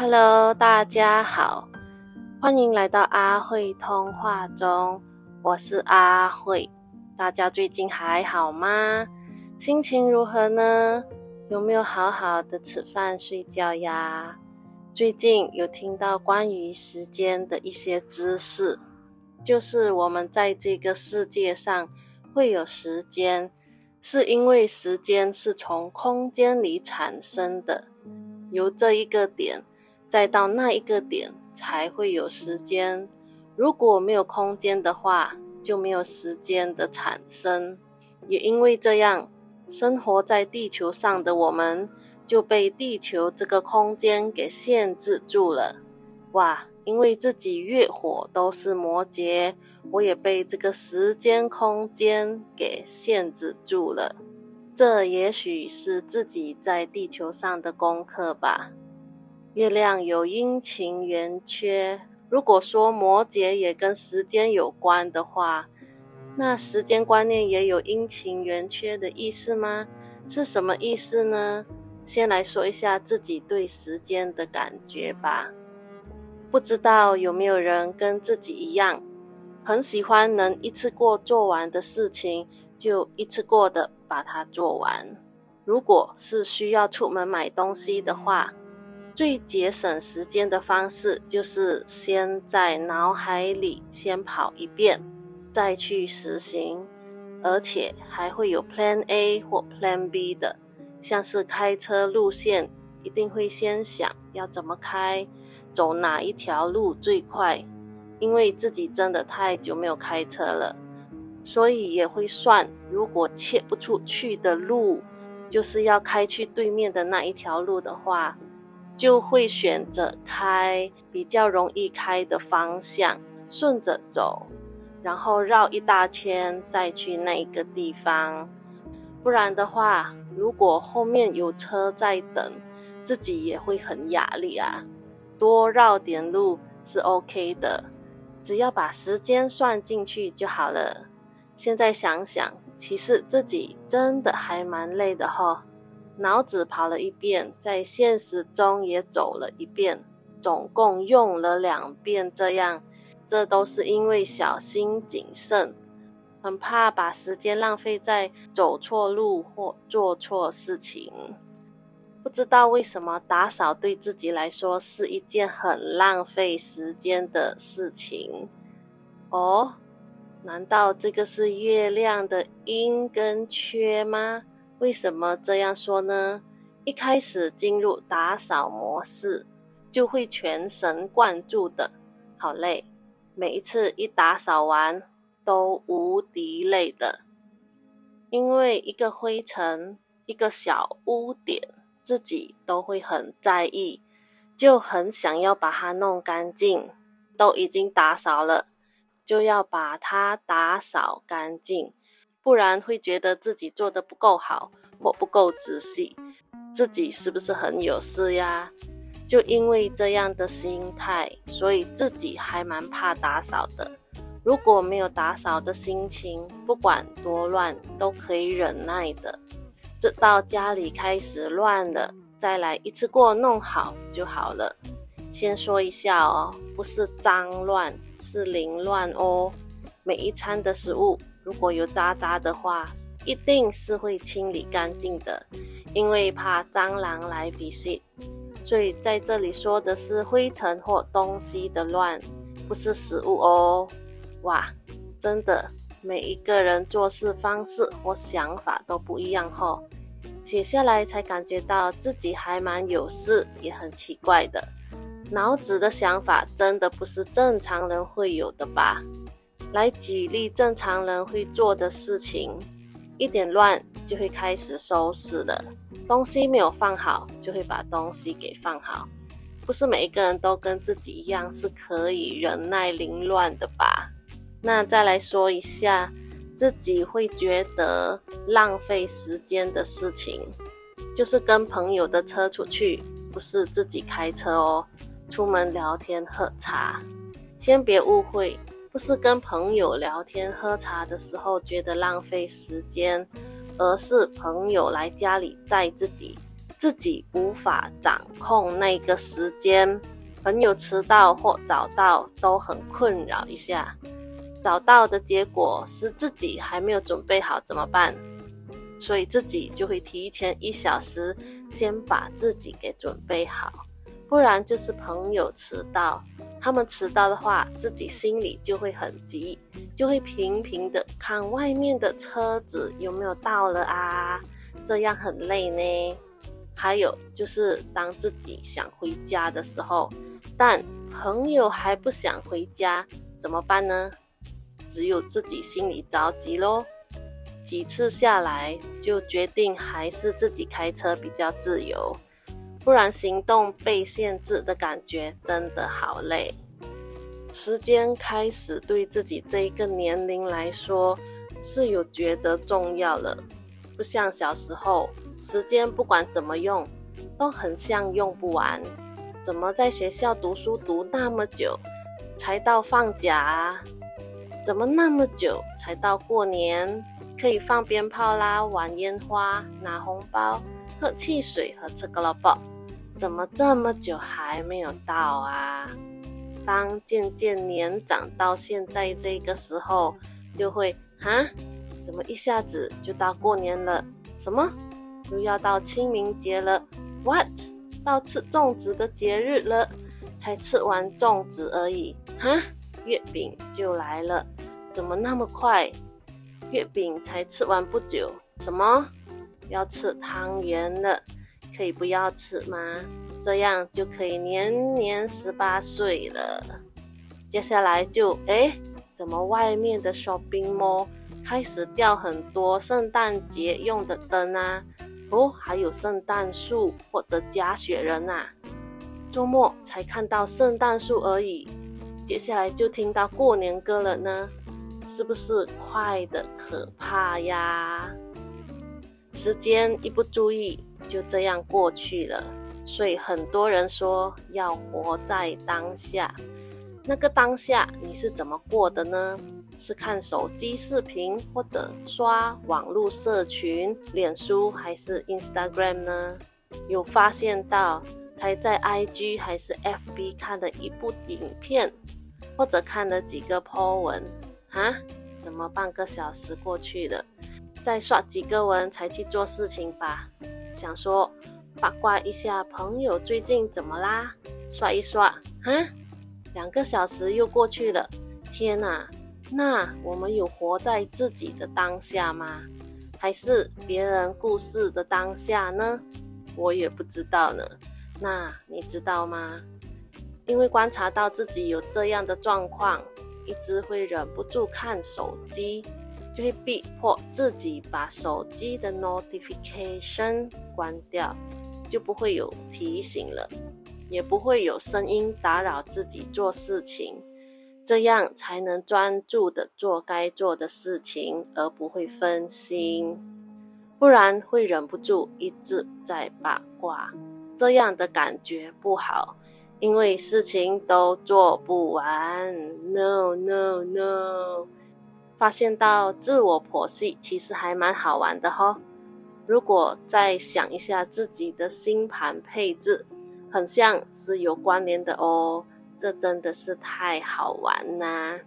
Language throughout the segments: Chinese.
Hello，大家好，欢迎来到阿慧通话中，我是阿慧。大家最近还好吗？心情如何呢？有没有好好的吃饭睡觉呀？最近有听到关于时间的一些知识，就是我们在这个世界上会有时间，是因为时间是从空间里产生的，由这一个点再到那一个点才会有时间。如果没有空间的话，就没有时间的产生。也因为这样。生活在地球上的我们就被地球这个空间给限制住了。哇，因为自己月火都是摩羯，我也被这个时间空间给限制住了。这也许是自己在地球上的功课吧。月亮有阴晴圆缺，如果说摩羯也跟时间有关的话。那时间观念也有阴晴圆缺的意思吗？是什么意思呢？先来说一下自己对时间的感觉吧。不知道有没有人跟自己一样，很喜欢能一次过做完的事情，就一次过的把它做完。如果是需要出门买东西的话，最节省时间的方式就是先在脑海里先跑一遍。再去实行，而且还会有 Plan A 或 Plan B 的，像是开车路线，一定会先想要怎么开，走哪一条路最快，因为自己真的太久没有开车了，所以也会算，如果切不出去的路，就是要开去对面的那一条路的话，就会选择开比较容易开的方向，顺着走。然后绕一大圈再去那一个地方，不然的话，如果后面有车在等，自己也会很压力啊。多绕点路是 OK 的，只要把时间算进去就好了。现在想想，其实自己真的还蛮累的哈。脑子跑了一遍，在现实中也走了一遍，总共用了两遍这样。这都是因为小心谨慎，很怕把时间浪费在走错路或做错事情。不知道为什么打扫对自己来说是一件很浪费时间的事情。哦，难道这个是月亮的阴跟缺吗？为什么这样说呢？一开始进入打扫模式，就会全神贯注的，好累。每一次一打扫完，都无敌累的，因为一个灰尘、一个小污点，自己都会很在意，就很想要把它弄干净。都已经打扫了，就要把它打扫干净，不然会觉得自己做的不够好或不够仔细，自己是不是很有事呀？就因为这样的心态，所以自己还蛮怕打扫的。如果没有打扫的心情，不管多乱都可以忍耐的。直到家里开始乱了，再来一次过弄好就好了。先说一下哦，不是脏乱，是凌乱哦。每一餐的食物如果有渣渣的话，一定是会清理干净的，因为怕蟑螂来比吸。所以在这里说的是灰尘或东西的乱，不是食物哦。哇，真的，每一个人做事方式或想法都不一样吼。写下来才感觉到自己还蛮有事，也很奇怪的。脑子的想法真的不是正常人会有的吧？来举例正常人会做的事情。一点乱就会开始收拾了，东西没有放好就会把东西给放好，不是每一个人都跟自己一样是可以忍耐凌乱的吧？那再来说一下自己会觉得浪费时间的事情，就是跟朋友的车出去，不是自己开车哦，出门聊天喝茶，先别误会。不是跟朋友聊天喝茶的时候觉得浪费时间，而是朋友来家里带自己，自己无法掌控那个时间，朋友迟到或早到都很困扰一下。早到的结果是自己还没有准备好怎么办？所以自己就会提前一小时先把自己给准备好，不然就是朋友迟到。他们迟到的话，自己心里就会很急，就会频频的看外面的车子有没有到了啊，这样很累呢。还有就是当自己想回家的时候，但朋友还不想回家，怎么办呢？只有自己心里着急喽。几次下来，就决定还是自己开车比较自由，不然行动被限制的感觉真的好累。时间开始对自己这一个年龄来说是有觉得重要了，不像小时候，时间不管怎么用，都很像用不完。怎么在学校读书读那么久，才到放假啊？怎么那么久才到过年？可以放鞭炮啦，玩烟花，拿红包，喝汽水和吃个萝卜，怎么这么久还没有到啊？当渐渐年长到现在这个时候，就会哈，怎么一下子就到过年了？什么？又要到清明节了？What？到吃粽子的节日了？才吃完粽子而已，哈，月饼就来了，怎么那么快？月饼才吃完不久，什么要吃汤圆了？可以不要吃吗？这样就可以年年十八岁了。接下来就哎，怎么外面的 shopping mall 开始掉很多圣诞节用的灯啊？哦，还有圣诞树或者假雪人啊？周末才看到圣诞树而已，接下来就听到过年歌了呢。是不是快的可怕呀？时间一不注意就这样过去了，所以很多人说要活在当下。那个当下你是怎么过的呢？是看手机视频，或者刷网络社群、脸书还是 Instagram 呢？有发现到才在 IG 还是 FB 看的一部影片，或者看了几个 po 文。啊，怎么半个小时过去了？再刷几个文才去做事情吧。想说八卦一下朋友最近怎么啦？刷一刷，啊，两个小时又过去了。天哪，那我们有活在自己的当下吗？还是别人故事的当下呢？我也不知道呢。那你知道吗？因为观察到自己有这样的状况。一直会忍不住看手机，就会逼迫自己把手机的 notification 关掉，就不会有提醒了，也不会有声音打扰自己做事情，这样才能专注的做该做的事情，而不会分心，不然会忍不住一直在八卦，这样的感觉不好。因为事情都做不完，no no no，发现到自我剖析其实还蛮好玩的哈。如果再想一下自己的星盘配置，很像是有关联的哦，这真的是太好玩啦。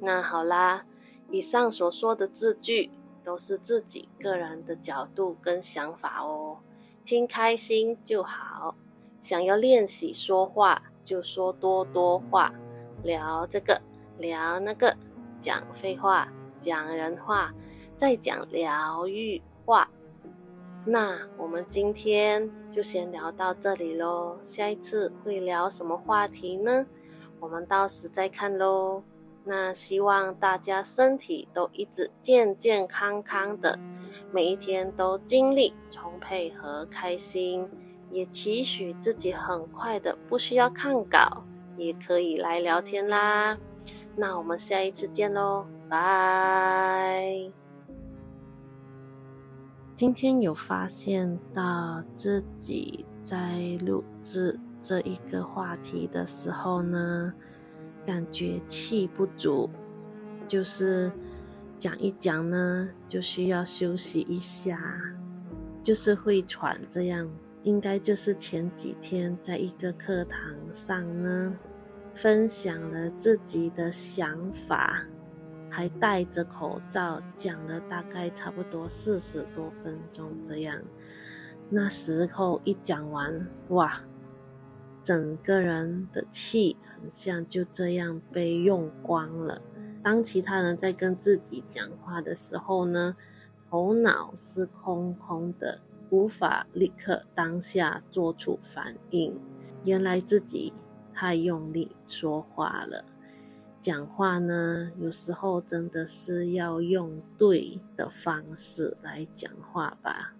那好啦，以上所说的字句都是自己个人的角度跟想法哦，听开心就好。想要练习说话，就说多多话，聊这个，聊那个，讲废话，讲人话，再讲疗愈话。那我们今天就先聊到这里喽，下一次会聊什么话题呢？我们到时再看喽。那希望大家身体都一直健健康康的，每一天都精力充沛和开心。也期许自己很快的不需要看稿，也可以来聊天啦。那我们下一次见喽，拜。今天有发现到自己在录制这一个话题的时候呢，感觉气不足，就是讲一讲呢就需要休息一下，就是会喘这样。应该就是前几天在一个课堂上呢，分享了自己的想法，还戴着口罩讲了大概差不多四十多分钟这样。那时候一讲完，哇，整个人的气很像就这样被用光了。当其他人在跟自己讲话的时候呢，头脑是空空的。无法立刻当下做出反应，原来自己太用力说话了。讲话呢，有时候真的是要用对的方式来讲话吧。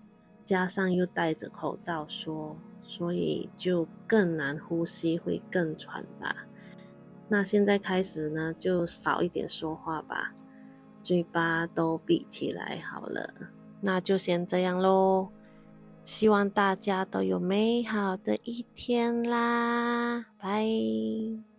加上又戴着口罩说，所以就更难呼吸，会更喘吧。那现在开始呢，就少一点说话吧，嘴巴都闭起来好了。那就先这样喽。希望大家都有美好的一天啦，拜。